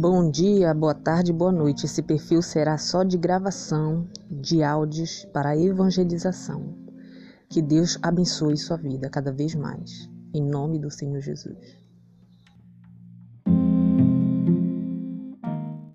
Bom dia, boa tarde, boa noite. Esse perfil será só de gravação de áudios para evangelização. Que Deus abençoe sua vida cada vez mais. Em nome do Senhor Jesus.